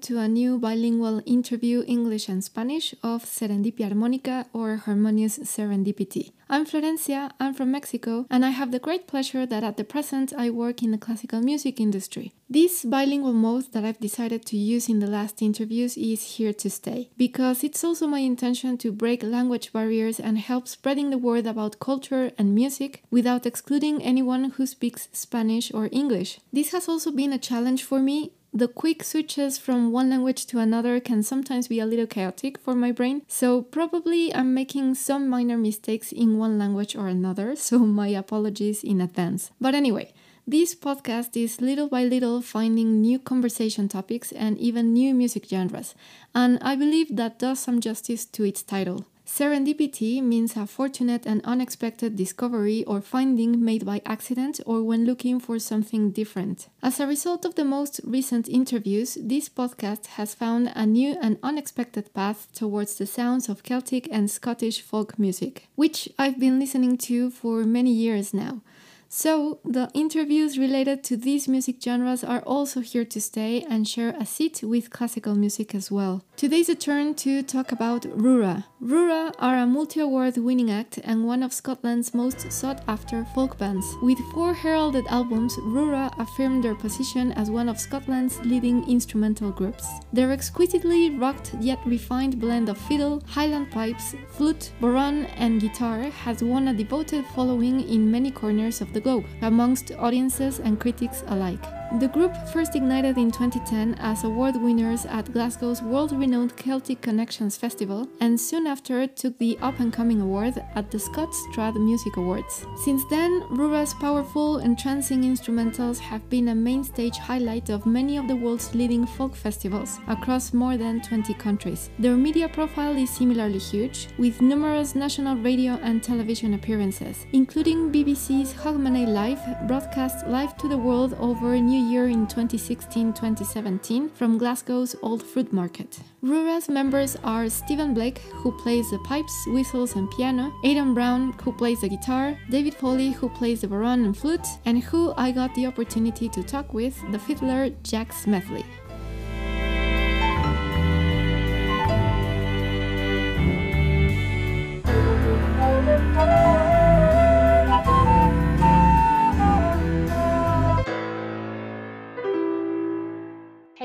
To a new bilingual interview English and Spanish of Serendipia Armónica or Harmonious Serendipity. I'm Florencia, I'm from Mexico, and I have the great pleasure that at the present I work in the classical music industry. This bilingual mode that I've decided to use in the last interviews is here to stay, because it's also my intention to break language barriers and help spreading the word about culture and music without excluding anyone who speaks Spanish or English. This has also been a challenge for me the quick switches from one language to another can sometimes be a little chaotic for my brain, so probably I'm making some minor mistakes in one language or another, so my apologies in advance. But anyway, this podcast is little by little finding new conversation topics and even new music genres, and I believe that does some justice to its title. Serendipity means a fortunate and unexpected discovery or finding made by accident or when looking for something different. As a result of the most recent interviews, this podcast has found a new and unexpected path towards the sounds of Celtic and Scottish folk music, which I've been listening to for many years now. So, the interviews related to these music genres are also here to stay and share a seat with classical music as well. Today's a turn to talk about Rura. Rura are a multi award winning act and one of Scotland's most sought after folk bands. With four heralded albums, Rura affirmed their position as one of Scotland's leading instrumental groups. Their exquisitely rocked yet refined blend of fiddle, highland pipes, flute, bodhrán, and guitar has won a devoted following in many corners of the globe, amongst audiences and critics alike. The group first ignited in 2010 as award winners at Glasgow's world renowned Celtic Connections Festival and soon after took the Up and Coming Award at the Scots Trad Music Awards. Since then, Rura's powerful, entrancing instrumentals have been a main stage highlight of many of the world's leading folk festivals across more than 20 countries. Their media profile is similarly huge, with numerous national radio and television appearances, including BBC's Hogmanay Live, broadcast live to the world over New Year in 2016-2017 from Glasgow's Old Fruit Market. Rura's members are Stephen Blake, who plays the pipes, whistles and piano, Adam Brown, who plays the guitar, David Foley, who plays the bodhrán and flute, and who I got the opportunity to talk with, the fiddler Jack Smedley.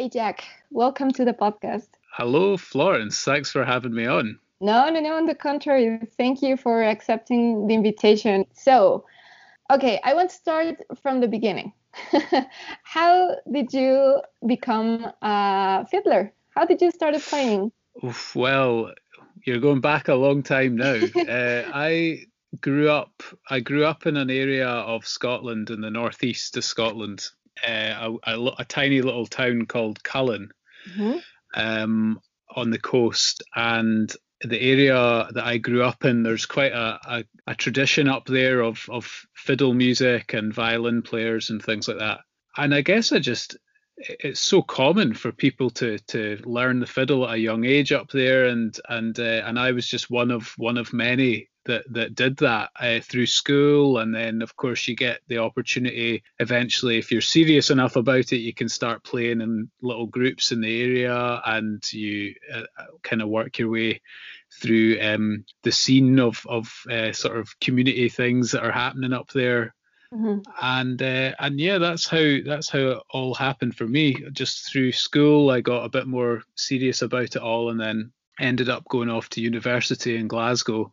Hey Jack, welcome to the podcast. Hello, Florence. Thanks for having me on. No, no, no, on the contrary. Thank you for accepting the invitation. So, okay, I want to start from the beginning. How did you become a fiddler? How did you start playing? Oof, well, you're going back a long time now. uh, I grew up. I grew up in an area of Scotland in the northeast of Scotland, uh, a, a, a, tiny little town called Cullen mm-hmm. um, on the coast. And the area that I grew up in, there's quite a, a, a, tradition up there of, of fiddle music and violin players and things like that. And I guess I just, it's so common for people to to learn the fiddle at a young age up there, and and uh, and I was just one of one of many that that did that uh, through school. And then of course you get the opportunity eventually if you're serious enough about it you can start playing in little groups in the area and you uh, kind of work your way through um, the scene of of uh, sort of community things that are happening up there. Mm-hmm. and uh, and yeah that's how that's how it all happened for me. Just through school I got a bit more serious about it all and then ended up going off to university in Glasgow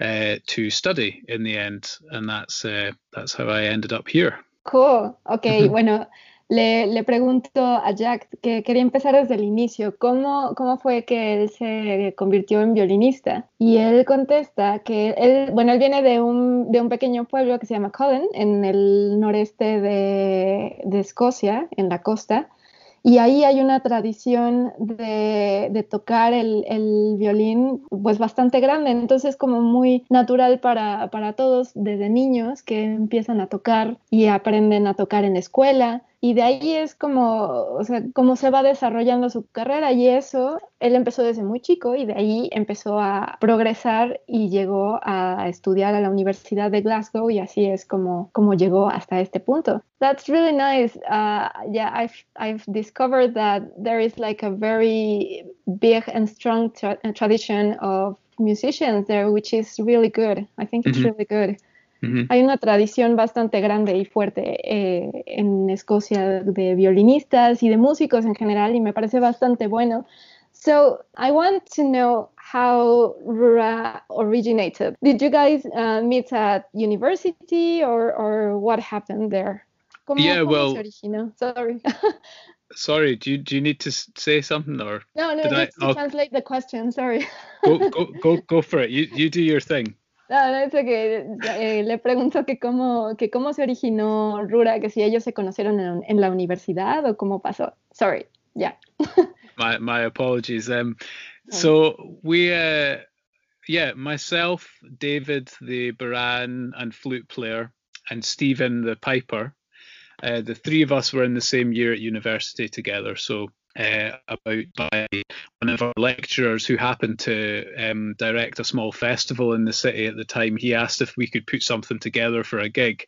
uh, to study in the end, and that's uh, that's how I ended up here. Cool. Okay. bueno, le, le pregunto a Jack que quería empezar desde el inicio. ¿Cómo, ¿Cómo fue que él se convirtió en violinista? Y él contesta que él, bueno, él viene de un, de un pequeño pueblo que se llama Cullen, en el noreste de, de Escocia, en la costa y ahí hay una tradición de, de tocar el, el, violín pues bastante grande, entonces como muy natural para, para todos desde niños que empiezan a tocar y aprenden a tocar en escuela y de ahí es como, o sea, cómo se va desarrollando su carrera y eso, él empezó desde muy chico y de ahí empezó a progresar y llegó a estudiar a la Universidad de Glasgow y así es como, como llegó hasta este punto. That's really nice. Uh, yeah, I've, I've discovered that there is like a very big and strong tra tradition of musicians there, which is really good. I think it's mm -hmm. really good. Hay una tradición bastante grande y fuerte eh, en Escocia de violinistas y de músicos en general y me parece bastante bueno. So I want to know how Rura originated. Did you guys uh, meet at university or, or what happened there? ¿Cómo, yeah, cómo well. Sorry. sorry, do you, do you need to say something or? No, no, just I, to translate the question. Sorry. go, go, go, go for it. You, you do your thing. No, eso que eh, le pregunto que cómo, que cómo se originó Rura, que si ellos se conocieron en, en la universidad o cómo pasó. Sorry, yeah. my my apologies. Um, so we, uh, yeah, myself, David, the baran and flute player, and Stephen, the piper. Uh, the three of us were in the same year at university together. So uh, about by one of our lecturers who happened to um, direct a small festival in the city at the time. He asked if we could put something together for a gig,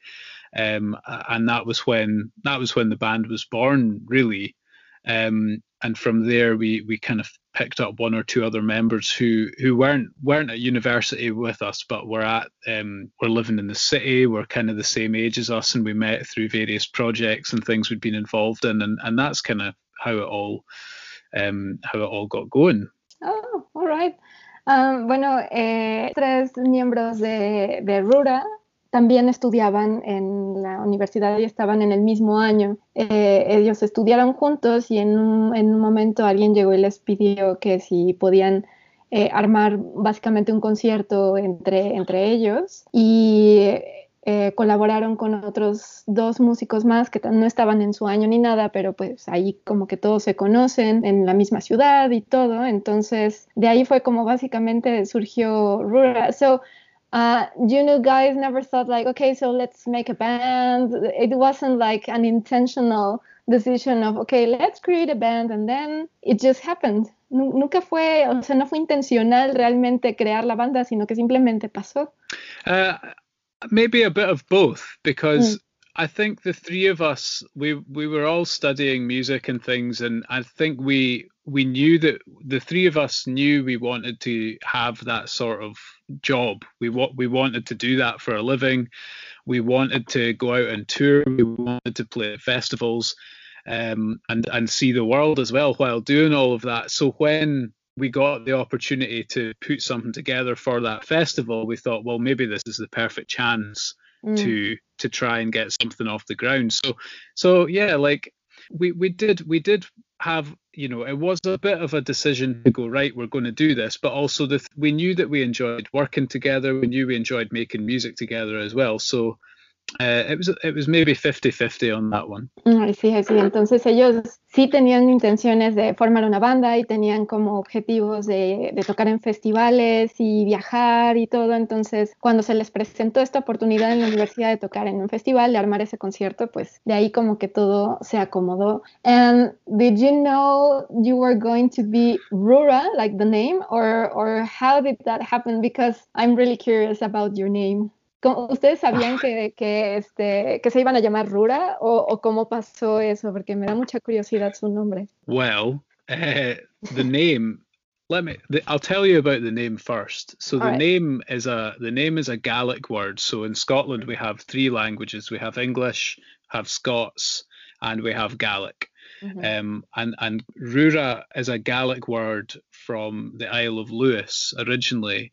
um, and that was when that was when the band was born, really. Um, and from there, we we kind of picked up one or two other members who who weren't weren't at university with us, but were at um, were living in the city, were kind of the same age as us, and we met through various projects and things we'd been involved in, and and that's kind of how it all um, how it all got going. Oh, all right. Um, bueno, eh, tres miembros de, de, Rura también estudiaban en la universidad y estaban en el mismo año. Eh, ellos estudiaron juntos y en un, en un, momento alguien llegó y les pidió que si podían eh, armar básicamente un concierto entre, entre ellos. Y eh, colaboraron con otros dos músicos más que no estaban en su año ni nada, pero pues ahí como que todos se conocen en la misma ciudad y todo. Entonces, de ahí fue como básicamente surgió Rura. So, uh, you know, guys never thought like, okay, so let's make a band. It wasn't like an intentional decision of, okay, let's create a band and then it just happened. Nunca fue, o sea, no fue intencional realmente crear la banda, sino que simplemente pasó. Uh, maybe a bit of both because mm. I think the three of us we we were all studying music and things and I think we we knew that the three of us knew we wanted to have that sort of job. We what we wanted to do that for a living. We wanted to go out and tour. We wanted to play at festivals um, and and see the world as well while doing all of that. So when we got the opportunity to put something together for that festival, we thought, well, maybe this is the perfect chance mm. to to try and get something off the ground. So so yeah, like we we did we did have you know it was a bit of a decision to go right we're going to do this but also the we knew that we enjoyed working together we knew we enjoyed making music together as well so Uh, it was it maybe 50-50 on that one. Sí, sí, entonces ellos sí tenían intenciones de formar una banda y tenían como objetivos de, de, tocar en festivales y viajar y todo, entonces cuando se les presentó esta oportunidad en la universidad de tocar en un festival, de armar ese concierto, pues de ahí como que todo se acomodó. And did you know you were going to be Rura, like the name, or, or how did that happen? Because I'm really curious about your name. ¿Ustedes sabían que, que, este, que se iban a llamar Rura o, o, cómo pasó eso? Porque me da mucha curiosidad su nombre. Well, uh, the name. Let me. The, I'll tell you about the name first. So the right. name is a the name is a Gaelic word. So in Scotland we have three languages. We have English, have Scots, and we have Gaelic. Mm-hmm. Um, and and Rura is a Gaelic word from the Isle of Lewis originally,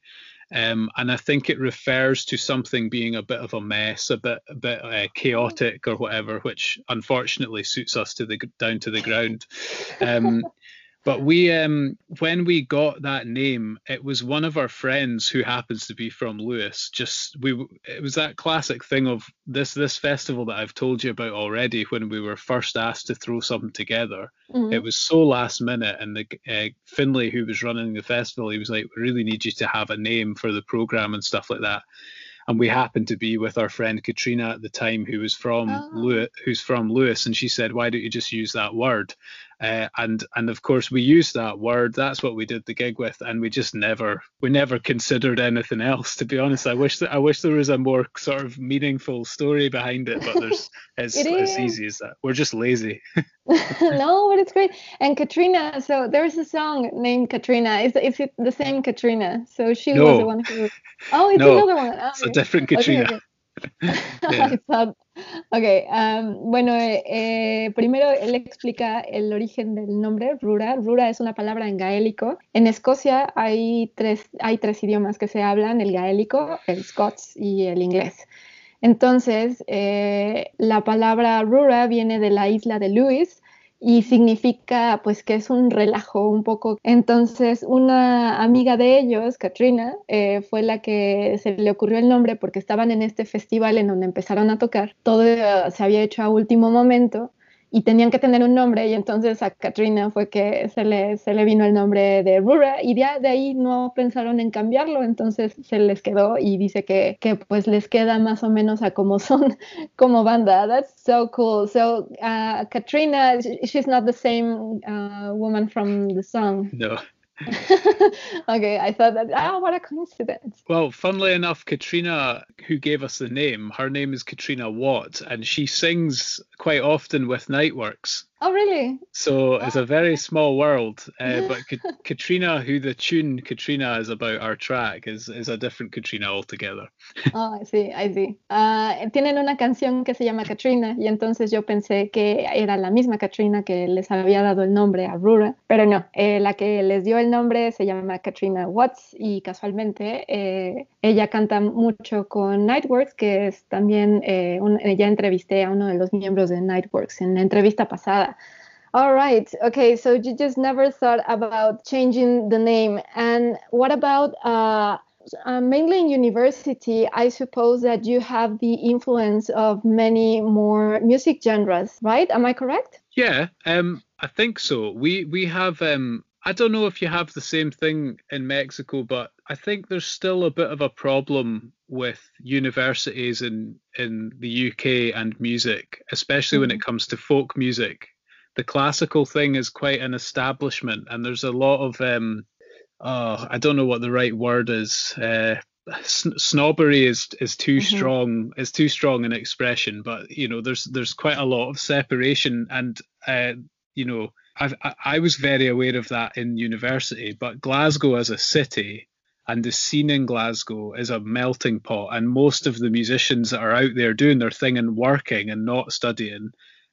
um, and I think it refers to something being a bit of a mess, a bit a bit uh, chaotic or whatever, which unfortunately suits us to the down to the ground. Um, But we, um, when we got that name, it was one of our friends who happens to be from Lewis. Just we, it was that classic thing of this this festival that I've told you about already. When we were first asked to throw something together, mm-hmm. it was so last minute, and the uh, Finlay who was running the festival, he was like, "We really need you to have a name for the program and stuff like that." and we happened to be with our friend Katrina at the time, who was from oh. Lewis, who's from Lewis, and she said, "Why don't you just use that word?" Uh, and and of course we used that word. That's what we did the gig with, and we just never we never considered anything else. To be honest, I wish that I wish there was a more sort of meaningful story behind it, but there's it's it as easy as that. We're just lazy. no, but it's great. And Katrina, so there's a song named Katrina. Is is it the same Katrina? So she no. was the one who. Oh, it's no, another one. Oh, it's a different Katrina. Okay, okay. ok, um, bueno, eh, eh, primero él explica el origen del nombre, Rura. Rura es una palabra en gaélico. En Escocia hay tres, hay tres idiomas que se hablan, el gaélico, el scots y el inglés. Entonces, eh, la palabra Rura viene de la isla de Lewis, y significa pues que es un relajo un poco. Entonces una amiga de ellos, Katrina, eh, fue la que se le ocurrió el nombre porque estaban en este festival en donde empezaron a tocar. Todo se había hecho a último momento y tenían que tener un nombre y entonces a Katrina fue que se le, se le vino el nombre de Rura y ya de ahí no pensaron en cambiarlo, entonces se les quedó y dice que, que pues les queda más o menos a como son como banda. That's so cool. So uh, Katrina, she's not the same uh, woman from the song. No. okay, I thought that, oh, what a coincidence. Well, funnily enough, Katrina, who gave us the name, her name is Katrina Watt, and she sings quite often with Niteworks. Oh, really? So it's a very small world. Uh, but Katrina, who the tune Katrina is about our track, is, is a different Katrina altogether. oh, sí, I see. Uh, tienen una canción que se llama Katrina y entonces yo pensé que era la misma Katrina que les había dado el nombre a Rura, pero no, eh, la que les dio el nombre se llama Katrina Watts y casualmente eh, ella canta mucho con Nightworks, que es también, eh, un, ya entrevisté a uno de los miembros de Nightworks en la entrevista pasada. All right. Okay. So you just never thought about changing the name. And what about uh, uh, mainly in university? I suppose that you have the influence of many more music genres, right? Am I correct? Yeah. Um, I think so. We we have. Um, I don't know if you have the same thing in Mexico, but I think there's still a bit of a problem with universities in in the UK and music, especially mm-hmm. when it mm-hmm. comes to folk music the classical thing is quite an establishment, and there's a lot of um, oh, I don't know what the right word is. Uh, snobbery is is too mm-hmm. strong is too strong an expression but you know there's there's quite a lot of separation and uh, you know I've, i I was very aware of that in university but Glasgow as a city and the scene in Glasgow is a melting pot and most of the musicians that are out there doing their thing and working and not studying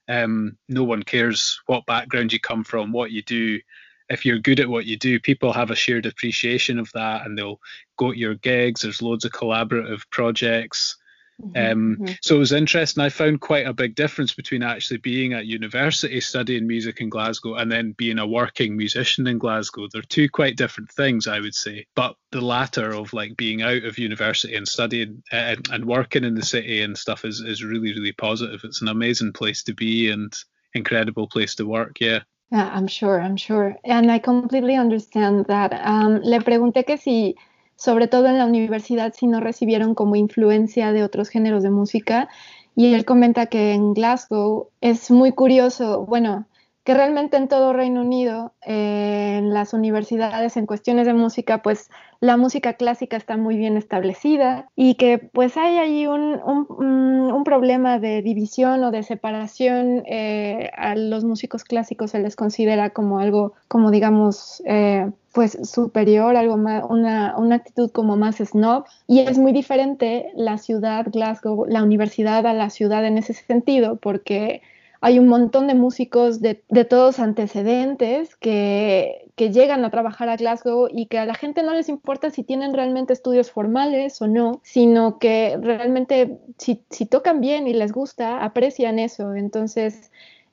um, no one cares what background you come from, what you do. If you're good at what you do, people have a shared appreciation of that and they'll go to your gigs. There's loads of collaborative projects. Mm-hmm, um, mm-hmm. So it was interesting. I found quite a big difference between actually being at university studying music in Glasgow and then being a working musician in Glasgow. They're two quite different things, I would say. But the latter of like being out of university and studying uh, and working in the city and stuff is, is really, really positive. It's an amazing place to be and incredible place to work. Yeah. Yeah, I'm sure, I'm sure. And I completely understand that. Um, le pregunté que si sobre todo en la universidad, si no recibieron como influencia de otros géneros de música. Y él comenta que en Glasgow es muy curioso, bueno, que realmente en todo Reino Unido, eh, en las universidades, en cuestiones de música, pues la música clásica está muy bien establecida y que pues hay ahí un, un, problema de división o de separación. Eh, a los músicos clásicos se les considera como algo, como digamos, eh, pues superior, algo más, una, una, actitud como más snob. Y es muy diferente la ciudad, Glasgow, la universidad a la ciudad en ese sentido, porque hay un montón de músicos de, de todos antecedentes que, que, llegan a trabajar a Glasgow y que a la gente no les importa si tienen realmente estudios formales o no, sino que realmente si, si tocan bien y les gusta, aprecian eso. Entonces,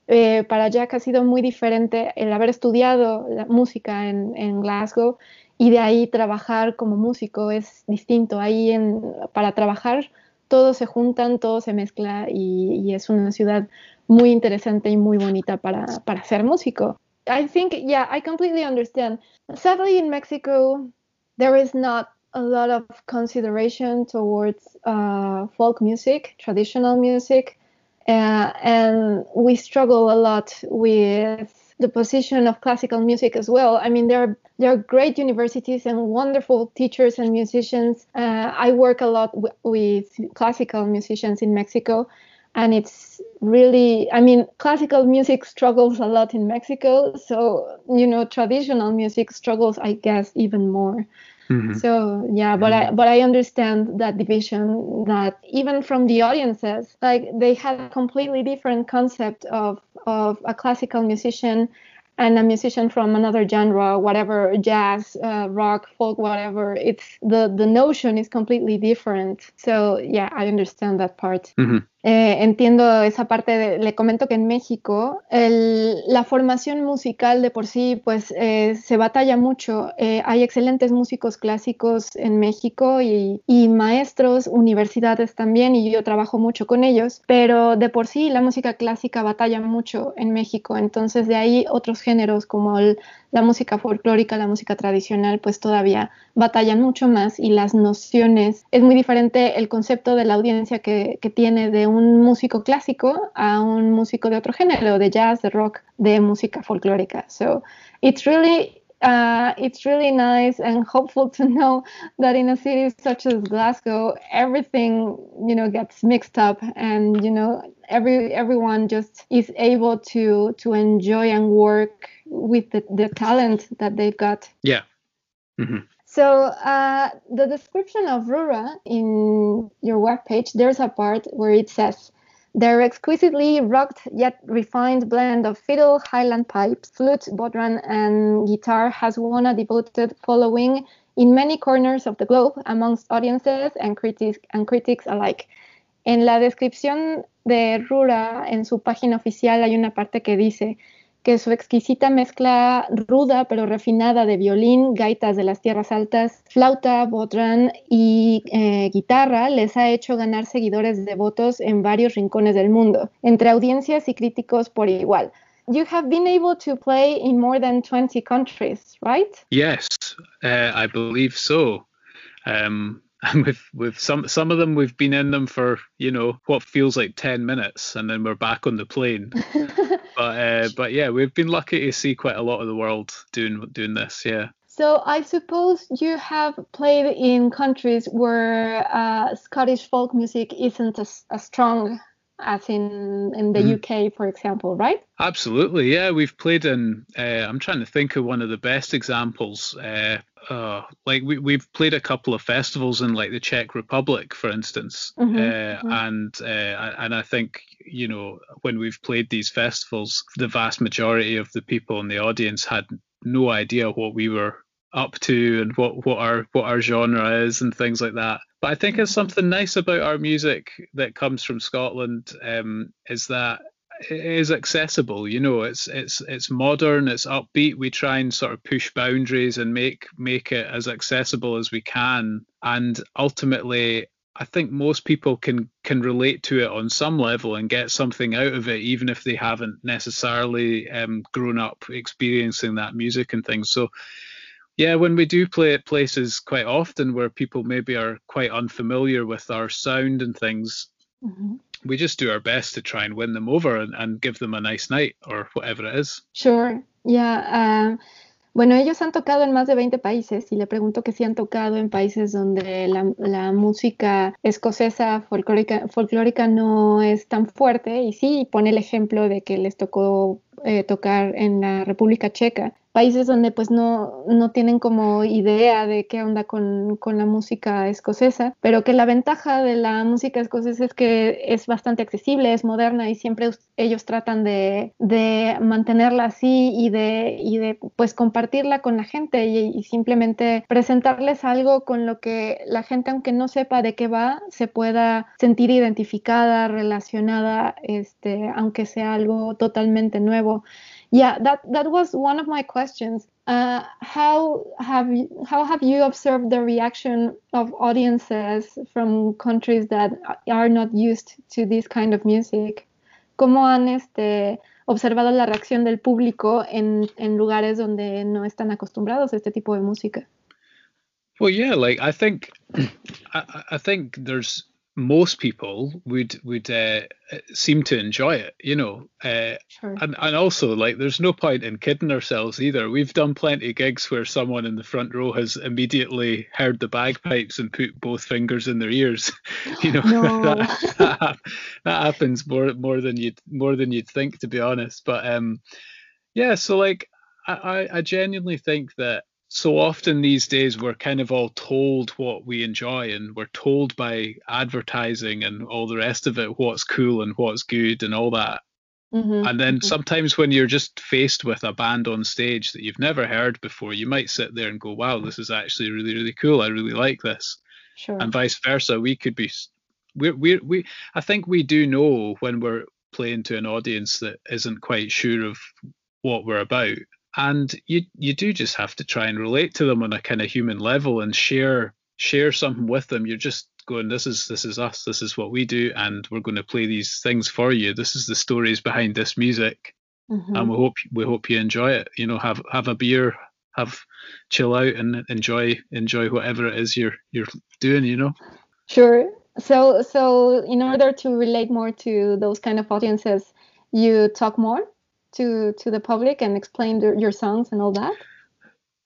eh, para Jack ha sido muy diferente el haber estudiado la música en, en, Glasgow y de ahí trabajar como músico es distinto. Ahí en, para trabajar todos se juntan, todo se mezcla y, y, es una ciudad muy interesante y muy bonita para, para ser músico. I think, yeah, I completely understand. Sadly, in Mexico, there is not a lot of consideration towards uh, folk music, traditional music. Uh, and we struggle a lot with the position of classical music as well. I mean, there are there are great universities and wonderful teachers and musicians. Uh, I work a lot w- with classical musicians in Mexico, and it's really i mean classical music struggles a lot in mexico so you know traditional music struggles i guess even more Mm-hmm. So yeah, but I but I understand that division that even from the audiences, like they had a completely different concept of of a classical musician and a musician from another genre, whatever jazz, uh, rock, folk, whatever. It's the the notion is completely different. So yeah, I understand that part. Mm-hmm. Eh, entiendo esa parte, de, le comento que en México el, la formación musical de por sí pues eh, se batalla mucho. Eh, hay excelentes músicos clásicos en México y, y, maestros, universidades también y yo trabajo mucho con ellos, pero de por sí la música clásica batalla mucho en México. Entonces de ahí otros géneros como el, la música folclórica, la música tradicional, pues todavía batallan mucho más y las nociones, es muy diferente el concepto de la audiencia que, que tiene de un músico clásico a un músico de otro género, de jazz, de rock, de música folclórica. So it's really uh, it's really nice and hopeful to know that in a city such as Glasgow, everything you know gets mixed up, and you know every everyone just is able to to enjoy and work with the, the talent that they've got. Yeah. Mm-hmm. So uh, the description of Rura in your webpage, there's a part where it says, their exquisitely rugged yet refined blend of fiddle, highland pipes, flute, bodhran, and guitar has won a devoted following in many corners of the globe amongst audiences and critics, and critics alike. En la descripción de Rura, en su página oficial, hay una parte que dice, que su exquisita mezcla ruda pero refinada de violín, gaitas de las tierras altas, flauta, bodrán y eh, guitarra les ha hecho ganar seguidores devotos en varios rincones del mundo, entre audiencias y críticos por igual. You have been able to play in more than 20 countries, right? Yes, uh, I believe so. Um, and with with some some of them we've been in them for you know what feels like 10 minutes and then we're back on the plane. But uh, but yeah we've been lucky to see quite a lot of the world doing doing this yeah. So I suppose you have played in countries where uh, Scottish folk music isn't as, as strong as in in the mm. UK, for example, right? Absolutely, yeah. We've played in. Uh, I'm trying to think of one of the best examples. Uh, uh, like we we've played a couple of festivals in like the Czech Republic, for instance, mm-hmm, uh, mm-hmm. and uh, and I think you know when we've played these festivals, the vast majority of the people in the audience had no idea what we were up to and what what our what our genre is and things like that. But I think it's something nice about our music that comes from Scotland um, is that it is accessible. You know, it's it's it's modern, it's upbeat. We try and sort of push boundaries and make make it as accessible as we can. And ultimately, I think most people can can relate to it on some level and get something out of it, even if they haven't necessarily um, grown up experiencing that music and things. So yeah, when we do play at places quite often where people maybe are quite unfamiliar with our sound and things, mm-hmm. we just do our best to try and win them over and, and, give them a nice night or whatever it is. Sure, yeah. Um, bueno, ellos han tocado en más de 20 países y le pregunto que si han tocado en países donde la, la música escocesa folclórica, folclórica no es tan fuerte y sí pone el ejemplo de que les tocó eh, tocar en la República Checa países donde pues no, no tienen como idea de qué onda con, con, la música escocesa, pero que la ventaja de la música escocesa es que es bastante accesible, es moderna y siempre ellos tratan de, de mantenerla así y de, y de pues compartirla con la gente y, y simplemente presentarles algo con lo que la gente, aunque no sepa de qué va, se pueda sentir identificada, relacionada, este, aunque sea algo totalmente nuevo. Yeah, that that was one of my questions. Uh, how have you, how have you observed the reaction of audiences from countries that are not used to this kind of music? ¿Cómo han este, observado la reacción del público en, en lugares donde no están acostumbrados a este tipo de música? Well, yeah, like I think, I, I think there's most people would would uh, seem to enjoy it, you know. Uh, sure. And and also like there's no point in kidding ourselves either. We've done plenty of gigs where someone in the front row has immediately heard the bagpipes and put both fingers in their ears. you know no. that, that, that happens more more than you'd more than you'd think to be honest. But um, yeah, so like I I genuinely think that so often these days we're kind of all told what we enjoy and we're told by advertising and all the rest of it what's cool and what's good and all that mm-hmm. and then mm-hmm. sometimes when you're just faced with a band on stage that you've never heard before you might sit there and go wow this is actually really really cool i really like this sure. and vice versa we could be we we we i think we do know when we're playing to an audience that isn't quite sure of what we're about and you you do just have to try and relate to them on a kind of human level and share share something with them. You're just going this is this is us. This is what we do and we're going to play these things for you. This is the stories behind this music mm-hmm. and we hope we hope you enjoy it. You know have have a beer have chill out and enjoy enjoy whatever it is you're you're doing you know? Sure. So so in order to relate more to those kind of audiences you talk more to to the public and explain the, your songs and all that?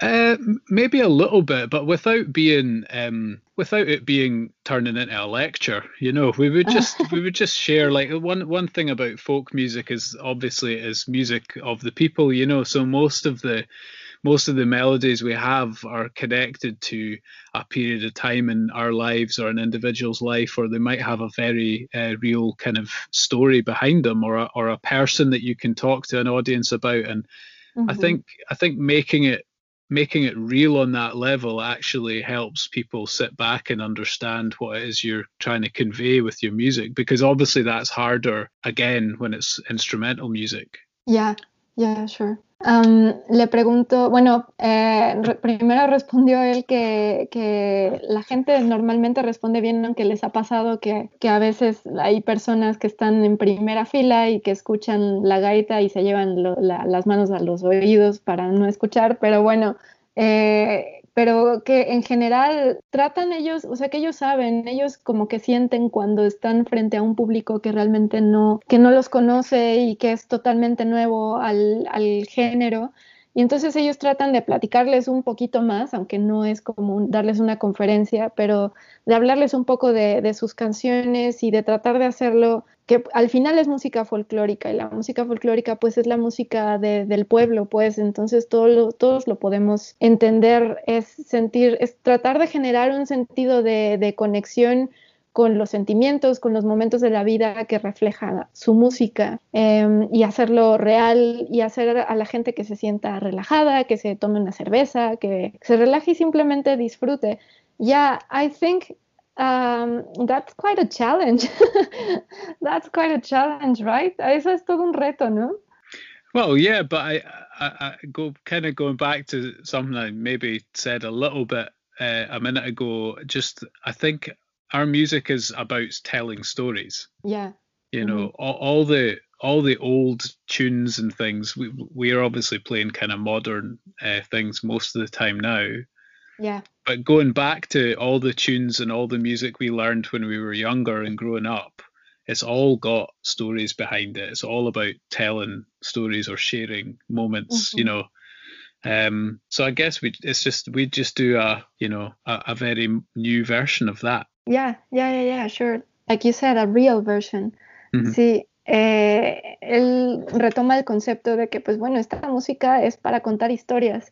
Uh, maybe a little bit, but without being um, without it being turning into a lecture. You know, we would just we would just share like one one thing about folk music is obviously it is music of the people. You know, so most of the most of the melodies we have are connected to a period of time in our lives or an individual's life, or they might have a very uh, real kind of story behind them, or a, or a person that you can talk to an audience about. And mm-hmm. I think I think making it making it real on that level actually helps people sit back and understand what it is you're trying to convey with your music because obviously that's harder again when it's instrumental music yeah yeah sure le pregunto, bueno, eh, primero respondió él que, que, la gente normalmente responde bien, aunque les ha pasado que, que, a veces hay personas que están en primera fila y que escuchan la gaita y se llevan las manos a los oídos para no escuchar, pero bueno, eh, pero que en general tratan ellos, o sea, que ellos saben, ellos como que sienten cuando están frente a un público que realmente no, que no los conoce y que es totalmente nuevo al, al género. Y entonces ellos tratan de platicarles un poquito más, aunque no es como darles una conferencia, pero de hablarles un poco de, de, sus canciones y de tratar de hacerlo que al final es música folclórica y la música folclórica pues es la música del pueblo, pues entonces todo todos lo podemos entender, es sentir, es tratar de generar un sentido de, conexión con los sentimientos, con los momentos de la vida que refleja su música em, y hacerlo real y hacer a la gente que se sienta relajada, que se tome una cerveza, que se relaje y simplemente disfrute. Yeah, I think um, that's quite a challenge. that's quite a challenge, right? Eso es todo un reto, ¿no? Well, yeah, but I, I, I go kind of going back to something I maybe said a little bit uh, a minute ago. Just I think our music is about telling stories. Yeah. You know, mm-hmm. all, all the all the old tunes and things. We we are obviously playing kind of modern uh, things most of the time now. Yeah. But going back to all the tunes and all the music we learned when we were younger and growing up, it's all got stories behind it. It's all about telling stories or sharing moments, mm-hmm. you know. Um, so I guess we it's just we just do a you know a, a, very new version of that. Yeah, yeah, yeah, yeah, sure. Like you said, a real version. Mm-hmm. See, eh, él retoma el concepto de que, pues bueno, esta música es para contar historias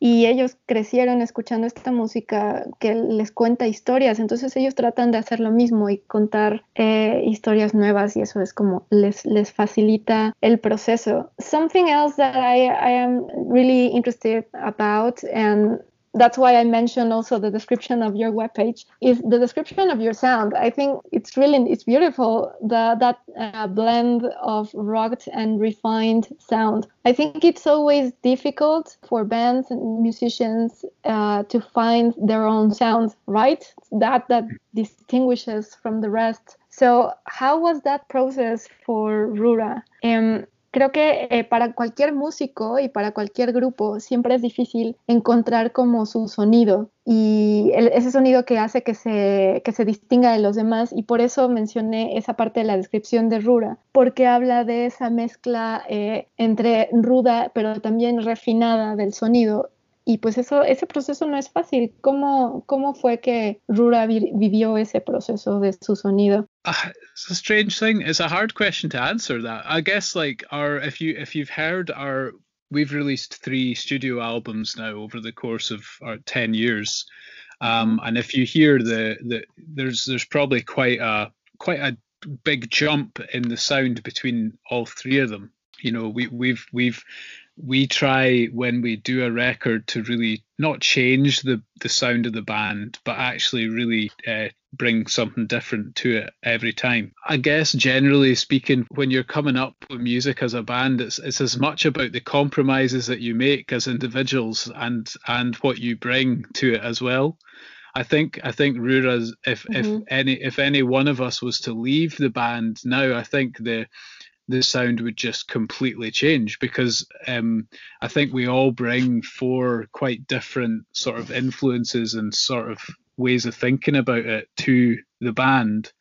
y ellos crecieron escuchando esta música que les cuenta historias, entonces ellos tratan de hacer lo mismo y contar eh, historias nuevas y eso es como les, les facilita el proceso. Something else that I, I am really interested about and that's why I mentioned also the description of your webpage is the description of your sound. I think it's really it's beautiful the that uh, blend of rugged and refined sound. I think it's always difficult for bands and musicians uh, to find their own sound, right? That that distinguishes from the rest. So how was that process for Rura? Um, creo que eh, para cualquier músico y para cualquier grupo siempre es difícil encontrar como su sonido y ese sonido que hace que se, que se distinga de los demás. Y por eso mencioné esa parte de la descripción de Rura, porque habla de esa mezcla eh, entre ruda pero también refinada del sonido y pues eso, ese proceso no es fácil. ¿Cómo, cómo fue que Rura vi vivió ese proceso de su sonido? Uh, it's a strange thing. It's a hard question to answer that. I guess like our if you if you've heard our we've released three studio albums now over the course of our 10 years. Um, mm-hmm. and if you hear the, the there's there's probably quite a quite a big jump in the sound between all three of them. You know, we we've we've we try when we do a record to really not change the the sound of the band but actually really uh, bring something different to it every time i guess generally speaking when you're coming up with music as a band it's it's as much about the compromises that you make as individuals and and what you bring to it as well I think I think Rura's if mm-hmm. if any if any one of us was to leave the band now, I think the the sound would just completely change because um, I think we all bring four quite different sort of influences and sort of ways of thinking about it to the band,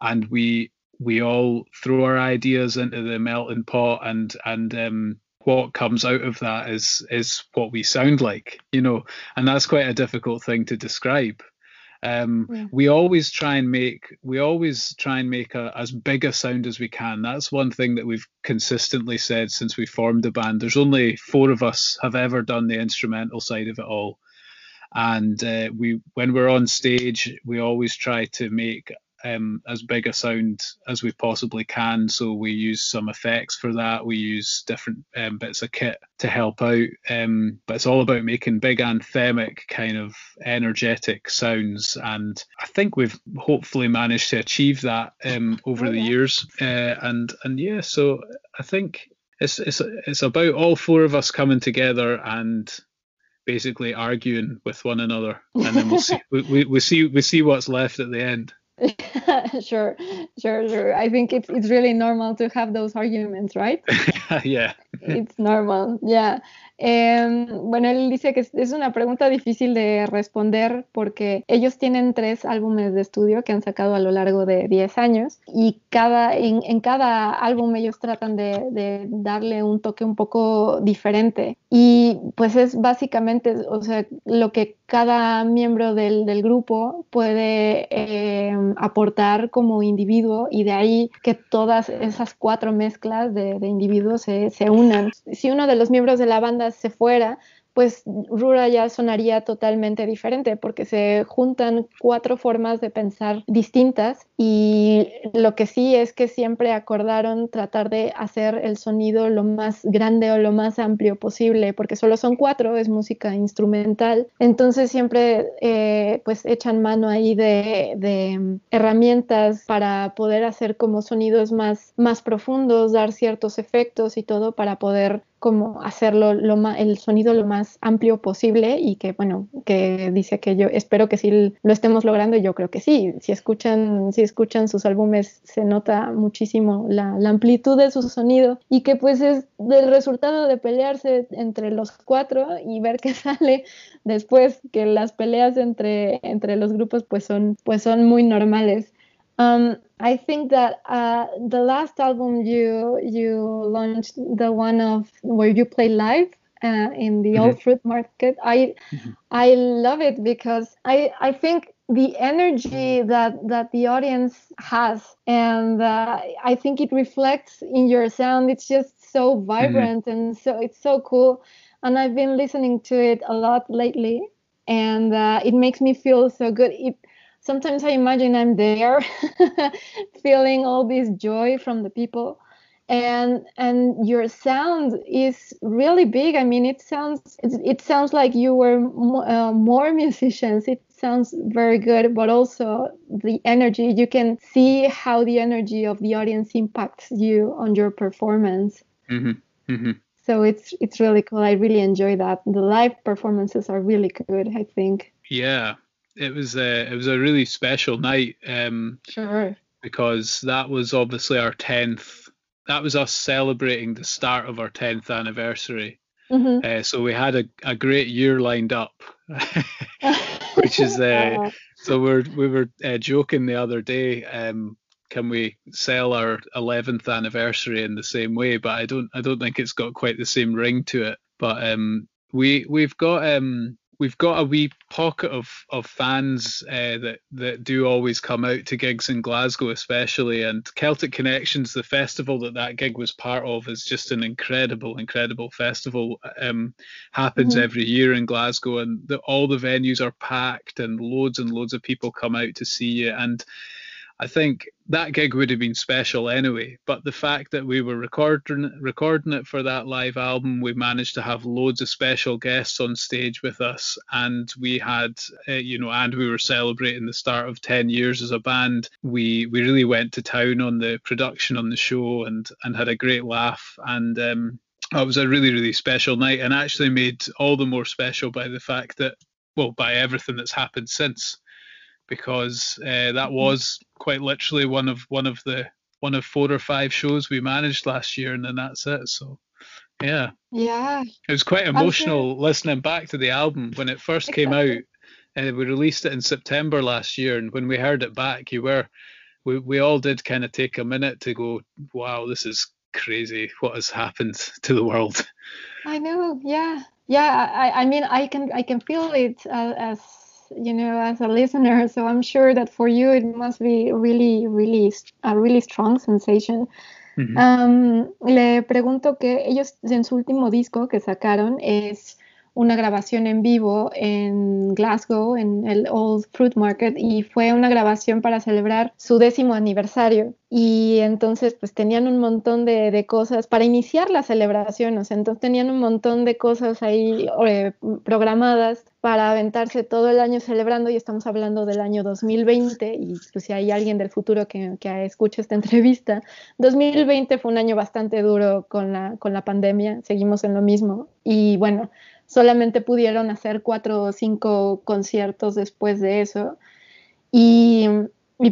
and we we all throw our ideas into the melting pot and and um, what comes out of that is is what we sound like, you know, and that's quite a difficult thing to describe. Um, yeah. We always try and make we always try and make a, as big a sound as we can. That's one thing that we've consistently said since we formed the band. There's only four of us have ever done the instrumental side of it all, and uh, we when we're on stage, we always try to make um, as big a sound as we possibly can. So we use some effects for that. We use different um, bits of kit to help out. Um, but it's all about making big anthemic kind of energetic sounds. And I think we've hopefully managed to achieve that um, over oh, the years. Uh, and and yeah, so I think it's it's it's about all four of us coming together and basically arguing with one another and then we'll see we, we, we see we see what's left at the end sure, sure, sure. I think it's it's really normal to have those arguments, right? yeah. It's normal. Yeah. Eh, bueno, él dice que es una pregunta difícil de responder porque ellos tienen tres álbumes de estudio que han sacado a lo largo de 10 años y cada, en, en cada álbum ellos tratan de, de, darle un toque un poco diferente. Y pues es básicamente, o sea, lo que cada miembro del, del grupo puede eh, aportar como individuo y de ahí que todas esas cuatro mezclas de, de individuos se, se unan. Si uno de los miembros de la banda se fuera, pues Rura ya sonaría totalmente diferente porque se juntan cuatro formas de pensar distintas y lo que sí es que siempre acordaron tratar de hacer el sonido lo más grande o lo más amplio posible porque solo son cuatro, es música instrumental, entonces siempre eh, pues echan mano ahí de, de, herramientas para poder hacer como sonidos más, más profundos, dar ciertos efectos y todo para poder como hacerlo lo más, el sonido lo más amplio posible y que bueno que dice que yo espero que sí lo estemos logrando y yo creo que sí. Si escuchan si escuchan sus álbumes se nota muchísimo la, amplitud de su sonido y que pues es del resultado de pelearse entre los cuatro y ver qué sale después que las peleas entre entre los grupos pues son pues son muy normales Um, I think that uh, the last album you you launched, the one of where you play live uh, in the mm-hmm. old fruit market, I mm-hmm. I love it because I I think the energy that that the audience has and uh, i think it reflects in your sound it's just so mm-hmm. vibrant mm-hmm. and so it's so cool and i've been listening to it a lot lately and uh, it makes me feel so good it sometimes i imagine i'm there feeling all this joy from the people. And and your sound is really big. I mean it sounds it, it sounds like you were uh, more musicians. It sounds very good but also the energy you can see how the energy of the audience impacts you on your performance. Mm-hmm. Mm-hmm. so it's it's really cool. I really enjoy that. The live performances are really good i think. Yeah it was a it was a really special night um sure because that was obviously our 10th that was us celebrating the start of our 10th anniversary. Mm-hmm. Uh, so we had a, a great year lined up, which is uh, so we're we were uh, joking the other day. Um, can we sell our 11th anniversary in the same way? But I don't I don't think it's got quite the same ring to it. But um, we we've got um, we've got a wee pocket of of fans uh, that that do always come out to gigs in Glasgow, especially. And Celtic Connections, the festival that that gig was part of, is just an incredible, incredible festival. Um, happens mm-hmm. every year in Glasgow, and the, all the venues are packed, and loads and loads of people come out to see you. And I think that gig would have been special anyway. But the fact that we were recording recording it for that live album, we managed to have loads of special guests on stage with us, and we had, uh, you know, and we were celebrating the start of ten years as a band. We we really went to town on the production on the show and and had a great laugh and. Um, it was a really, really special night, and actually made all the more special by the fact that, well, by everything that's happened since because uh, that mm-hmm. was quite literally one of one of the one of four or five shows we managed last year, and then that's it. So, yeah, yeah, it was quite emotional sure. listening back to the album when it first came out. And uh, we released it in September last year, and when we heard it back, you were we we all did kind of take a minute to go, wow, this is crazy. What has happened to the world? I know, yeah, yeah. I I mean, I can I can feel it uh, as you know, as a listener. So I'm sure that for you it must be really, really a really strong sensation. um, le pregunto que ellos en su último disco que sacaron es una grabación en vivo en Glasgow, en el Old Fruit Market, y fue una grabación para celebrar su décimo aniversario. Y entonces, pues tenían un montón de, cosas para iniciar la celebración, o sea, entonces tenían un montón de cosas ahí eh, programadas para aventarse todo el año celebrando, y estamos hablando del año 2020, y pues si hay alguien del futuro que, que escuche esta entrevista, 2020 fue un año bastante duro con la, con la pandemia, seguimos en lo mismo, y bueno, solamente pudieron hacer cuatro o cinco conciertos después de eso. Y,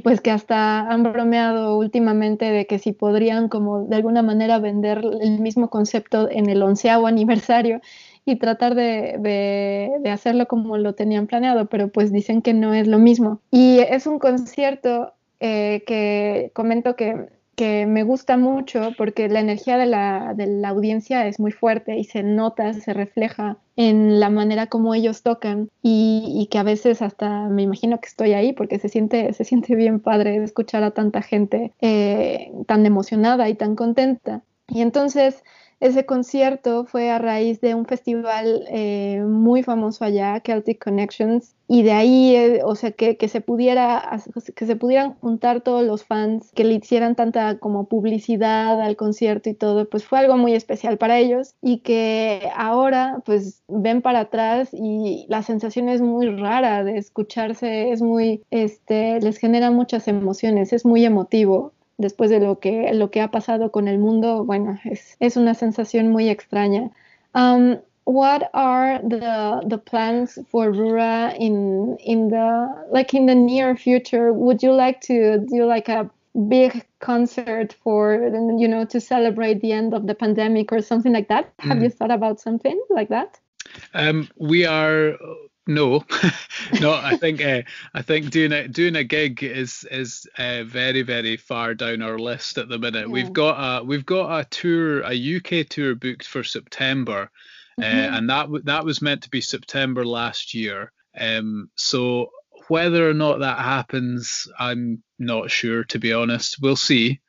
pues que hasta han bromeado últimamente de que si podrían como de alguna manera vender el mismo concepto en el onceavo aniversario y tratar de, hacerlo como lo tenían planeado, pero pues dicen que no es lo mismo. Y es un concierto eh, que comento que que me gusta mucho porque la energía de la, de la, audiencia es muy fuerte y se nota, se refleja en la manera como ellos tocan y, que a veces hasta me imagino que estoy ahí porque se siente, se siente bien padre escuchar a tanta gente eh, tan emocionada y tan contenta. Y entonces ese concierto fue a raíz de un festival eh, muy famoso allá, Celtic Connections, y de ahí, eh, o sea, que, se pudiera, que se pudieran juntar todos los fans, que le hicieran tanta como publicidad al concierto y todo, pues fue algo muy especial para ellos y que ahora pues ven para atrás y la sensación es muy rara de escucharse, es muy, este, les genera muchas emociones, es muy emotivo después de lo que, lo que ha pasado con el mundo, bueno, es, es una sensación muy extraña. Um, what are the the plans for Rura in in the like in the near future? Would you like to do like a big concert for you know to celebrate the end of the pandemic or something like that? Mm. Have you thought about something like that? Um, we are no, no. I think uh, I think doing a doing a gig is is uh, very very far down our list at the minute. Yeah. We've got a we've got a tour, a UK tour booked for September, uh, mm-hmm. uh, and that that was meant to be September last year. Um, so whether or not that happens, I'm not sure, to be honest. We'll see.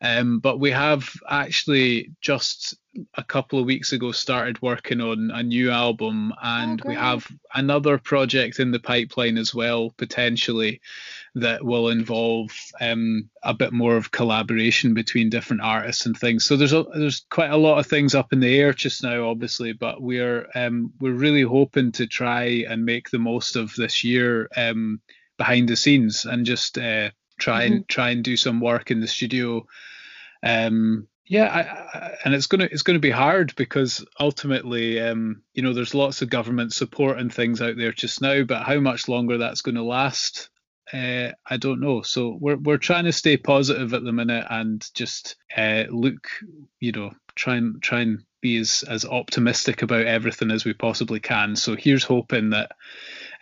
Um, but we have actually just a couple of weeks ago started working on a new album and oh, we have another project in the pipeline as well potentially that will involve um, a bit more of collaboration between different artists and things. So there's a, there's quite a lot of things up in the air just now obviously but we're um, we're really hoping to try and make the most of this year um, behind the scenes and just uh, try mm-hmm. and try and do some work in the studio um, yeah, I, I, and it's gonna it's gonna be hard because ultimately, um, you know, there's lots of government support and things out there just now, but how much longer that's going to last, uh, I don't know. So we're we're trying to stay positive at the minute and just uh, look, you know, try and try and be as as optimistic about everything as we possibly can. So here's hoping that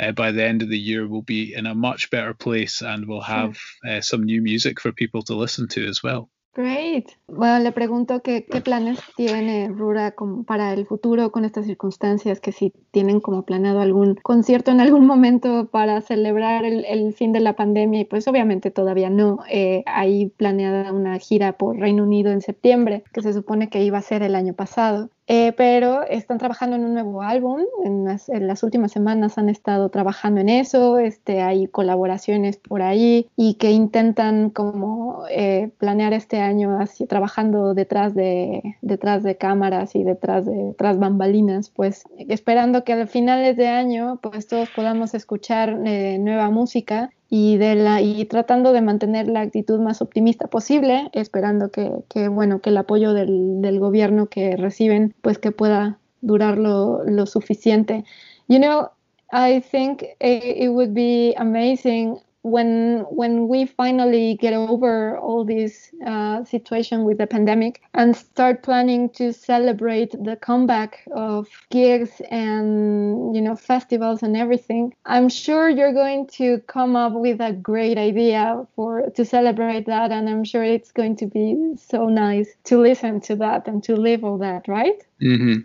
uh, by the end of the year we'll be in a much better place and we'll have uh, some new music for people to listen to as well. Great. Bueno, le pregunto qué planes tiene Rura para el futuro con estas circunstancias, que si tienen como planeado algún concierto en algún momento para celebrar el, fin de la pandemia, y pues obviamente todavía no. Eh, hay planeada una gira por Reino Unido en septiembre, que se supone que iba a ser el año pasado. Eh, pero están trabajando en un nuevo álbum. En las, últimas semanas han estado trabajando en eso. Este, hay colaboraciones por ahí y que intentan como eh, planear este año así trabajando detrás de detrás de cámaras y detrás de tras bambalinas, pues esperando que a finales de año pues todos podamos escuchar eh, nueva música y, de la, y tratando de mantener la actitud más optimista posible, esperando que, que bueno, que el apoyo del, del, gobierno que reciben, pues que pueda durar lo, lo suficiente. You know, I think it would be amazing when when we finally get over all this uh, situation with the pandemic and start planning to celebrate the comeback of gigs and you know festivals and everything i'm sure you're going to come up with a great idea for to celebrate that and i'm sure it's going to be so nice to listen to that and to live all that right mm-hmm.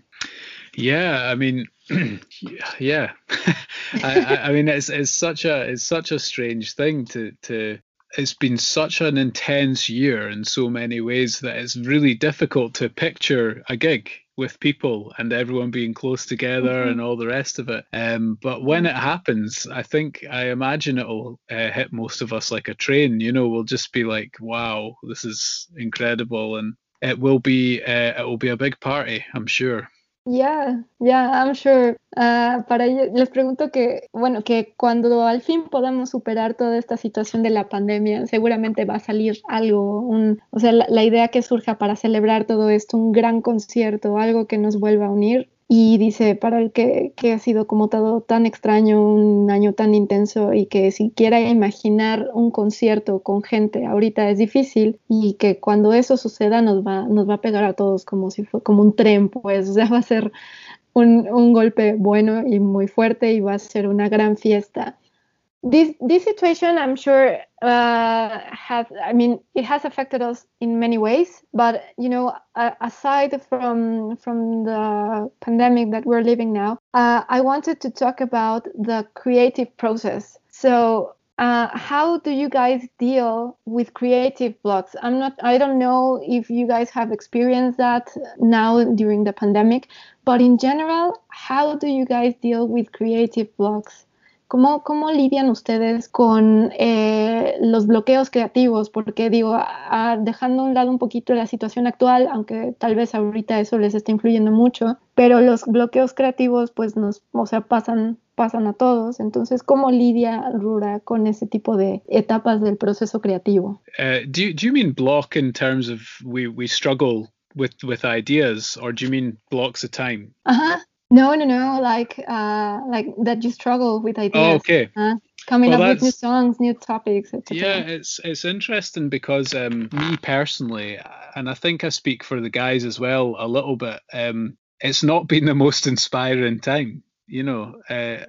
yeah i mean yeah, I, I, mean it's it's such a it's such a strange thing to to. It's been such an intense year in so many ways that it's really difficult to picture a gig with people and everyone being close together mm-hmm. and all the rest of it. Um, but when it happens, I think I imagine it'll uh, hit most of us like a train. You know, we'll just be like, "Wow, this is incredible," and it will be uh, it will be a big party, I'm sure. Yeah, yeah, I'm sure. Uh, para ellos, les pregunto que, bueno, que cuando al fin podamos superar toda esta situación de la pandemia, seguramente va a salir algo, un, o sea, la, la idea que surja para celebrar todo esto, un gran concierto, algo que nos vuelva a unir, y dice, para el que, que, ha sido como todo tan extraño, un año tan intenso y que si quiera imaginar un concierto con gente ahorita es difícil y que cuando eso suceda nos va, nos va a pegar a todos como si fue como un tren, pues, o sea, va a ser un, un golpe bueno y muy fuerte y va a ser una gran fiesta. This this situation i'm sure uh, has i mean it has affected us in many ways but you know uh, aside from from the pandemic that we're living now uh, i wanted to talk about the creative process. So uh, how do you guys deal with creative blocks? I'm not i don't know if you guys have experienced that now during the pandemic but in general how do you guys deal with creative blocks ¿Cómo, cómo lidian ustedes con eh, los bloqueos creativos? Porque digo, dejando a un lado un poquito la situación actual, aunque tal vez ahorita eso les está influyendo mucho, pero los bloqueos creativos pues nos, o sea, pasan pasan a todos. Entonces, ¿cómo lidia Rura con ese tipo de etapas del proceso creativo? Uh, do, you, do you mean block in terms of we, we struggle with, with ideas, or do you mean blocks of time? Ajá. No, no, no. Like, uh, like that you struggle with ideas. Oh, okay. Uh, coming well, up with new songs, new topics, etc. Yeah, it's it's interesting because um, me personally, and I think I speak for the guys as well a little bit. Um, it's not been the most inspiring time. You know, uh,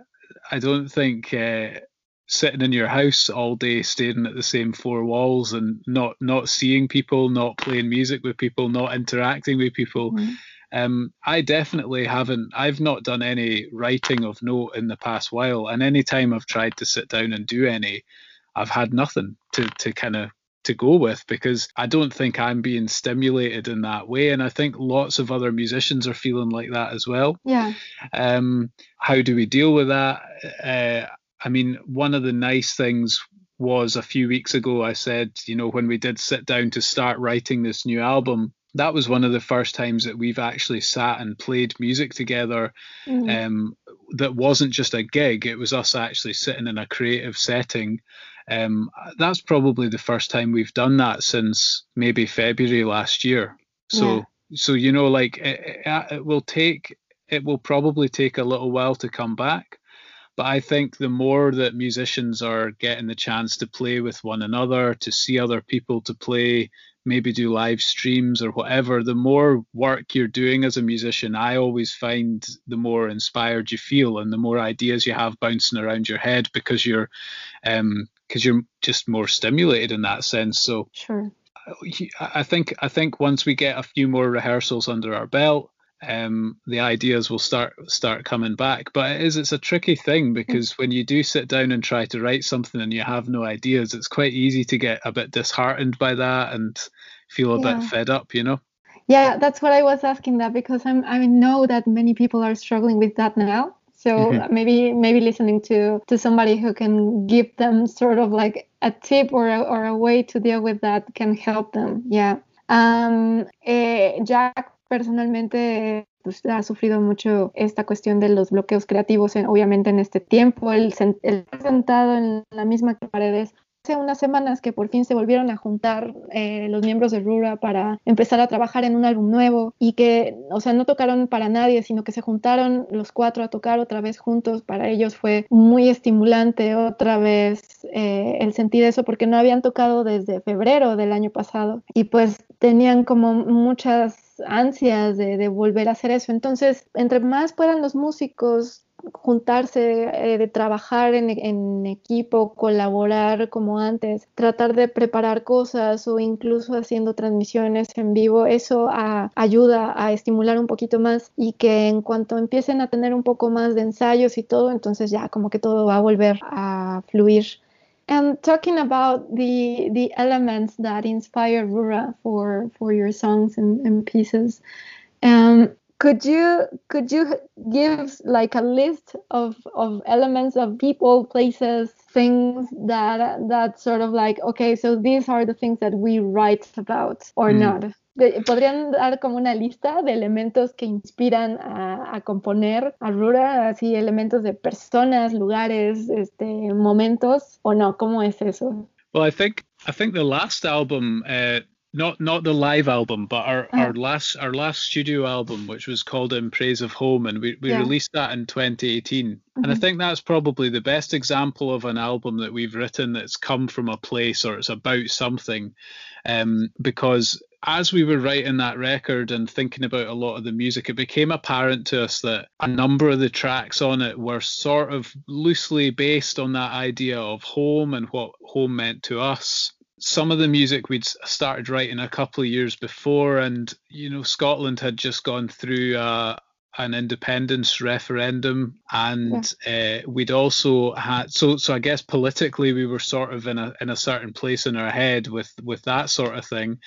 I don't think uh, sitting in your house all day staring at the same four walls and not not seeing people not playing music with people not interacting with people mm-hmm. Um, i definitely haven't i've not done any writing of note in the past while and any time i've tried to sit down and do any i've had nothing to to kind of to go with because I don't think I'm being stimulated in that way. And I think lots of other musicians are feeling like that as well. Yeah. Um, how do we deal with that? Uh, I mean, one of the nice things was a few weeks ago, I said, you know, when we did sit down to start writing this new album, that was one of the first times that we've actually sat and played music together mm-hmm. um, that wasn't just a gig, it was us actually sitting in a creative setting. Um, that's probably the first time we've done that since maybe February last year. So, yeah. so you know, like it, it, it will take, it will probably take a little while to come back but I think the more that musicians are getting the chance to play with one another, to see other people to play, maybe do live streams or whatever, the more work you're doing as a musician, I always find the more inspired you feel and the more ideas you have bouncing around your head because you're um because you're just more stimulated in that sense. So sure. I think I think once we get a few more rehearsals under our belt, um, the ideas will start start coming back. But it is it's a tricky thing because when you do sit down and try to write something and you have no ideas, it's quite easy to get a bit disheartened by that and feel a yeah. bit fed up, you know. Yeah, that's what I was asking that because I'm I know that many people are struggling with that now. So mm-hmm. maybe maybe listening to to somebody who can give them sort of like a tip or a, or a way to deal with that can help them. Yeah. Um, eh, Jack personalmente pues, ha sufrido mucho esta cuestión de los bloqueos creativos, obviamente en este tiempo, el, el sentado en la misma paredes hace unas semanas que por fin se volvieron a juntar eh, los miembros de Rura para empezar a trabajar en un álbum nuevo y que, o sea, no tocaron para nadie, sino que se juntaron los cuatro a tocar otra vez juntos. Para ellos fue muy estimulante otra vez eh, el sentir eso porque no habían tocado desde febrero del año pasado y pues tenían como muchas ansias de, de, volver a hacer eso. Entonces, entre más puedan los músicos juntarse, eh, de trabajar en, equipo, colaborar como antes, tratar de preparar cosas o incluso haciendo transmisiones en vivo, eso ayuda a estimular un poquito más y que en cuanto empiecen a tener un poco más de ensayos y todo, entonces ya como que todo va a volver a fluir. And talking about the the elements that inspire Rura for for your songs and, and pieces, um, could you could you give like a list of of elements of people places things that that sort of like okay so these are the things that we write about or mm. not podrían dar como una lista de elementos que inspiran a, a, componer a Rura, así elementos de personas, lugares, este, momentos, o no? ¿Cómo es eso? Well, I think I think the last album uh, not not the live album, but our, oh. our last our last studio album, which was called In Praise of Home, and we, we yeah. released that in 2018. Mm-hmm. And I mm-hmm. think that's probably the best example of an album that we've written that's come from a place or it's about something. Um, because as we were writing that record and thinking about a lot of the music, it became apparent to us that a number of the tracks on it were sort of loosely based on that idea of home and what home meant to us some of the music we'd started writing a couple of years before, and you know Scotland had just gone through uh, an independence referendum, and yeah. uh, we'd also had so so I guess politically we were sort of in a in a certain place in our head with with that sort of thing,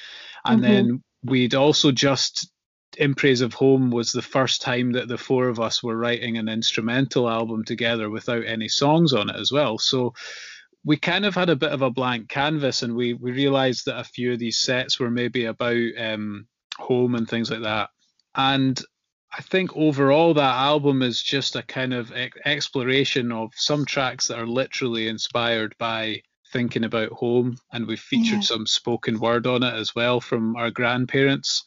and mm-hmm. then we'd also just in praise of home was the first time that the four of us were writing an instrumental album together without any songs on it as well so we kind of had a bit of a blank canvas and we, we realized that a few of these sets were maybe about um, home and things like that. And I think overall that album is just a kind of exploration of some tracks that are literally inspired by thinking about home. And we've featured yeah. some spoken word on it as well from our grandparents.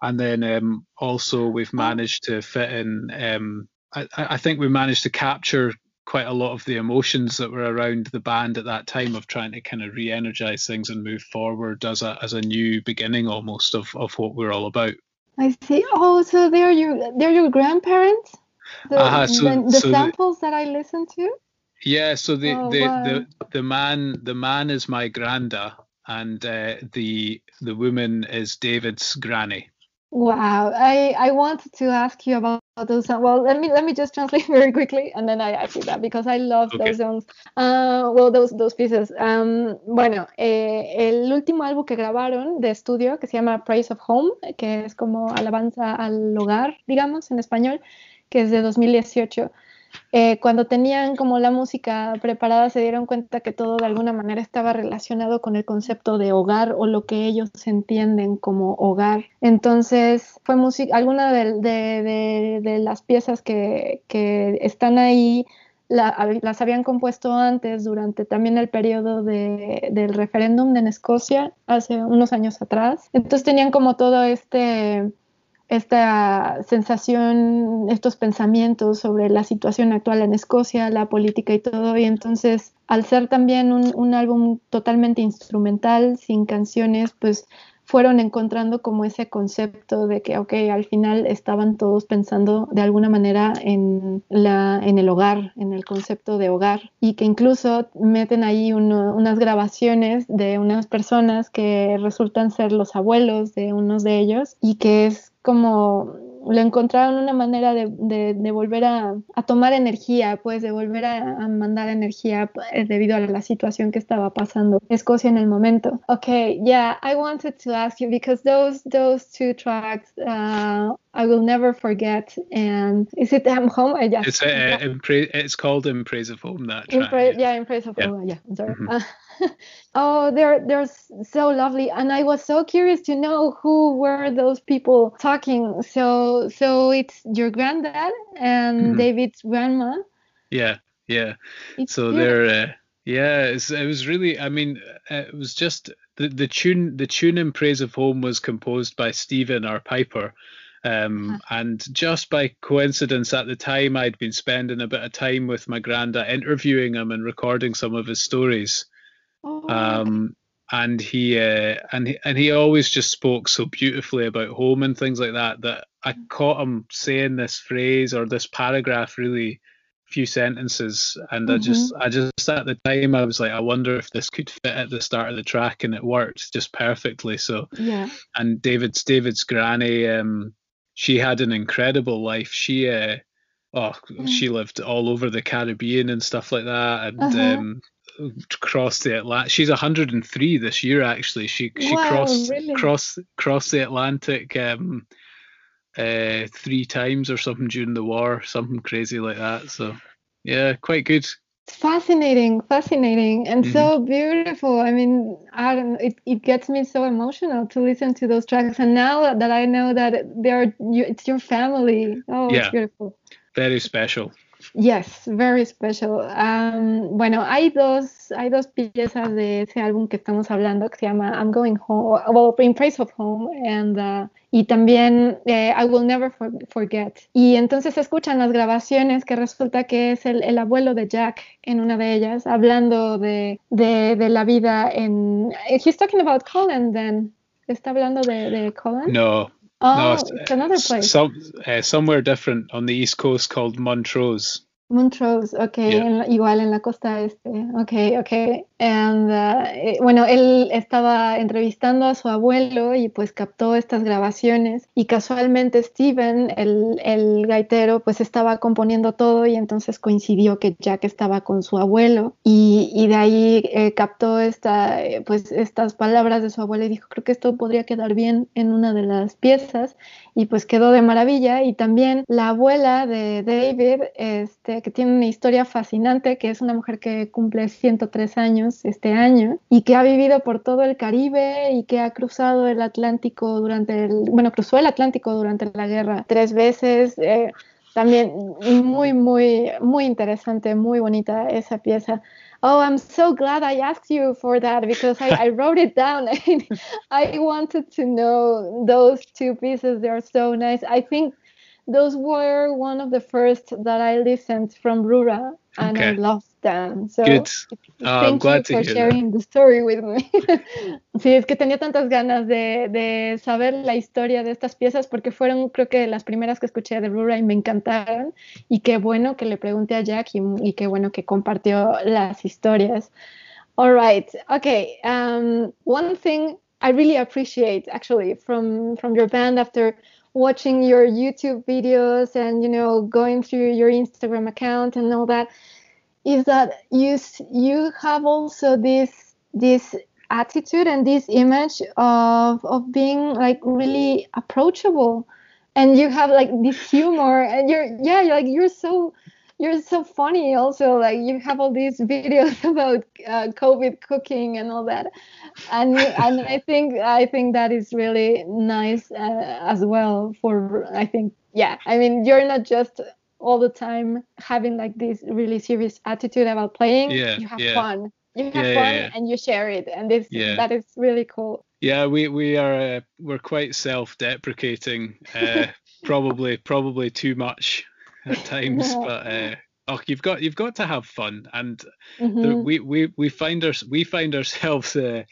And then um, also we've managed to fit in. Um, I, I think we managed to capture quite a lot of the emotions that were around the band at that time of trying to kind of re-energize things and move forward as a as a new beginning almost of, of what we're all about. I see. Oh, so they're your they're your grandparents. The, uh-huh, so, the, the so samples the, that I listened to. Yeah, so the Oh, the, wow. the the man the man is my granda, and uh, the the woman is David's granny. Wow, I I wanted to ask you about those. Well, let me let me just translate very quickly, and then I ask you that because I love Okay. those songs. Uh, well, those those pieces. Um, bueno, eh, el último álbum que grabaron de estudio que se llama Praise of Home, que es como alabanza al hogar, digamos, en español, que es de 2018. Eh, cuando tenían como la música preparada se dieron cuenta que todo de alguna manera estaba relacionado con el concepto de hogar o lo que ellos entienden como hogar. Entonces fue música, alguna de, de- de- las piezas que, que están ahí la- las habían compuesto antes durante también el periodo de- del referéndum en Escocia hace unos años atrás. Entonces tenían como todo este esta sensación, estos pensamientos sobre la situación actual en Escocia, la política y todo. Y entonces, al ser también un, un álbum totalmente instrumental, sin canciones, pues fueron encontrando como ese concepto de que, ok, al final estaban todos pensando de alguna manera en, la, en el hogar, en el concepto de hogar, y que incluso meten ahí unas grabaciones de unas personas que resultan ser los abuelos de unos de ellos, y que es como le encontraron una manera de, de- volver a, a tomar energía, pues de volver a, a mandar energía eh, debido a la situación que estaba pasando Escocia en el momento. Okay, yeah, I wanted to ask you because those those two tracks uh, I will never forget. And is it I'm home? I just It's uh, in pra- it's called in praise of home that in track. praise, yeah. yeah, in praise of Yeah. oh, yeah, I'm sorry. Mhm. Uh, oh, they're they're so lovely, and I was so curious to know who were those people talking. So so it's your granddad and Mhm. David's grandma. Yeah, yeah. It's So beautiful. they're uh, yeah, it's, it was really. I mean, uh, it was just the the tune. The tune in praise of home was composed by Steven, our piper. Um, and just by coincidence, at the time, I'd been spending a bit of time with my granda, interviewing him and recording some of his stories. Oh, Um, and he uh, and he, and he always just spoke so beautifully about home and things like that that I caught him saying this phrase or this paragraph really few sentences. And I just I just at the time I was like I wonder if this could fit at the start of the track and it worked just perfectly. So yeah. and David's David's granny um she had an incredible life she uh oh she lived all over the Caribbean and stuff like that and Uh-huh. um crossed the Atlantic she's 103 this year actually she she Wow, crossed really? crossed crossed the Atlantic um uh three times or something during the war something crazy like that so yeah quite good fascinating, fascinating, and Mm-hmm. so beautiful. I mean, I don't. It, it gets me so emotional to listen to those tracks, and now that I know that they're you, it's your family. Oh, it's beautiful. very special Yes, very special. Um, bueno, hay dos, hay dos piezas de ese álbum que estamos hablando que se llama I'm Going Home, well, In Praise of Home, and, uh, y también eh, I Will Never For- Forget. Y entonces escuchan las grabaciones que resulta que es el, el abuelo de Jack en una de ellas, hablando de, de, la vida en... He's talking about Colin then. ¿Está hablando de Colin? no Oh, no it's another place. some uh, somewhere different on the east coast called Montrose Montrose, ok, Yeah. en la- igual en la costa este, ok, ok. And, uh, eh, bueno, él estaba entrevistando a su abuelo y pues captó estas grabaciones. Y casualmente Steven, el, el gaitero, pues estaba componiendo todo y entonces coincidió que Jack estaba con su abuelo. Y, y de ahí eh, captó esta, eh, pues estas palabras de su abuelo y dijo, creo que esto podría quedar bien en una de las piezas y pues quedó de maravilla. Y también la abuela de David, este, que tiene una historia fascinante, que es una mujer que cumple 103 años este año y que ha vivido por todo el Caribe y que ha cruzado el Atlántico durante el, bueno, cruzó el Atlántico durante la guerra tres veces. eh, también muy, muy, muy interesante, muy bonita esa pieza. Oh, I'm so glad I asked you for that because I, I wrote it down. I wanted to know those two pieces. They're so nice. I think those were one of the first that I listened from Rura, and I Okay. Down. So Good. Uh, thank glad you to for sharing the story with me. sí, es que tenía tantas ganas de, de, saber la historia de estas piezas porque fueron creo que las primeras que escuché de Rura y me encantaron y qué bueno que le pregunté a Jack y, y qué bueno que compartió las historias. All right. Okay. Um, one thing I really appreciate actually from from your band after watching your YouTube videos and you know going through your Instagram account and all that is that you you have also this this attitude and this image of of being like really approachable. And you have like this humor and you're yeah you're like you're so you're so funny also. Like you have all these videos about uh, covid cooking and all that. And and i think i think that is really nice uh, as well for i think yeah i mean you're not just all the time having like this really serious attitude about playing yeah, you have yeah. fun. You have yeah, fun yeah, and you share it and this that is really cool. Yeah we we are uh, we're quite self-deprecating uh, probably probably too much at times but uh, oh you've got you've got to have fun and mm-hmm. we we we find our, we find ourselves uh,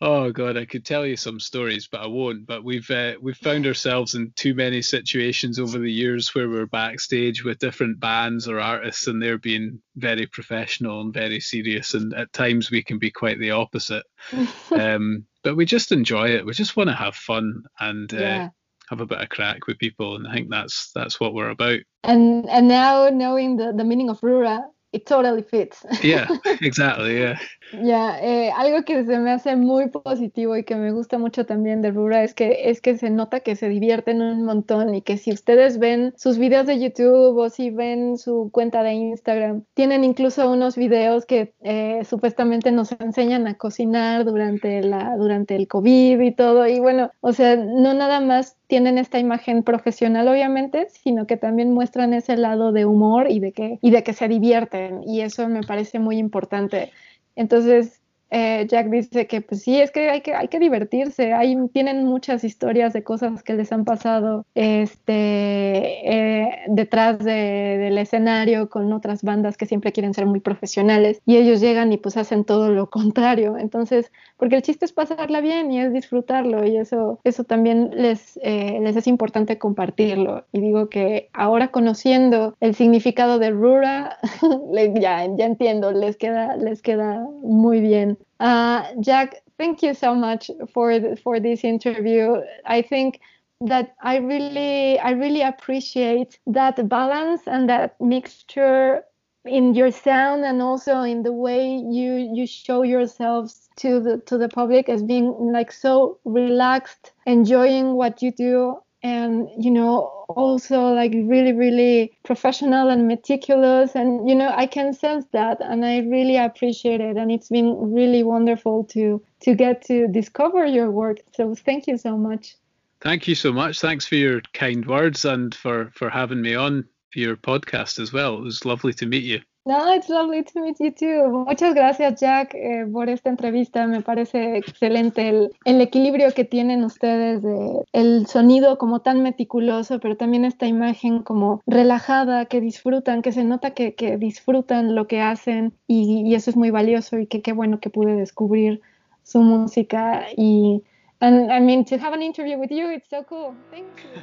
oh god i could tell you some stories but i won't. But we've uh, we've found ourselves in too many situations over the years where we're backstage with different bands or artists and they're being very professional and very serious and at times we can be quite the opposite. Um, but we just enjoy it. We just want to have fun and uh, yeah. have a bit of crack with people and I think that's that's what we're about. And and now knowing the, the meaning of Rura, it totally fits. Yeah, exactly, yeah. Yeah, eh, algo que se me hace muy positivo y que me gusta mucho también de Rura es que es que se nota que se divierten un montón y que si ustedes ven sus videos de YouTube o si ven su cuenta de Instagram, tienen incluso unos videos que eh, supuestamente nos enseñan a cocinar durante la durante el COVID y todo y bueno, o sea, no nada más tienen esta imagen profesional obviamente, sino que también muestran ese lado de humor y de que y de que se divierten y eso me parece muy importante. Entonces, eh, Jack dice que pues sí, es que hay que, hay que divertirse, tienen muchas historias de cosas que les han pasado este, eh, detrás de, del escenario con otras bandas que siempre quieren ser muy profesionales y ellos llegan y pues hacen todo lo contrario. Entonces, porque el chiste es pasarla bien y es disfrutarlo y eso, eso también les, eh, les es importante compartirlo. Y digo que ahora conociendo el significado de Rura, ya, ya entiendo, les queda, les queda muy bien. Uh, Jack, thank you so much for the, for this interview. I think that I really I really appreciate that balance and that mixture in your sound and also in the way you you show yourselves to the to the public as being like so relaxed, enjoying what you do and you know also like really really professional and meticulous. And you know i can sense that and i really appreciate it. And it's been really wonderful to to get to discover your work. So thank you so much. Thank you so much. Thanks for your kind words and for for having me on your podcast as well. It was lovely to meet you No, it's lovely to meet you too. Muchas gracias, Jack, eh, por esta entrevista. Me parece excelente el, el, equilibrio que tienen ustedes de el sonido como tan meticuloso, pero también esta imagen como relajada, que disfrutan, que se nota que, que disfrutan lo que hacen y, y, eso es muy valioso y que qué bueno que pude descubrir su música y and I mean to have an interview with you, it's so cool. Thank you.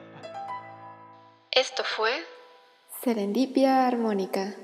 Esto fue Serendipia Armónica.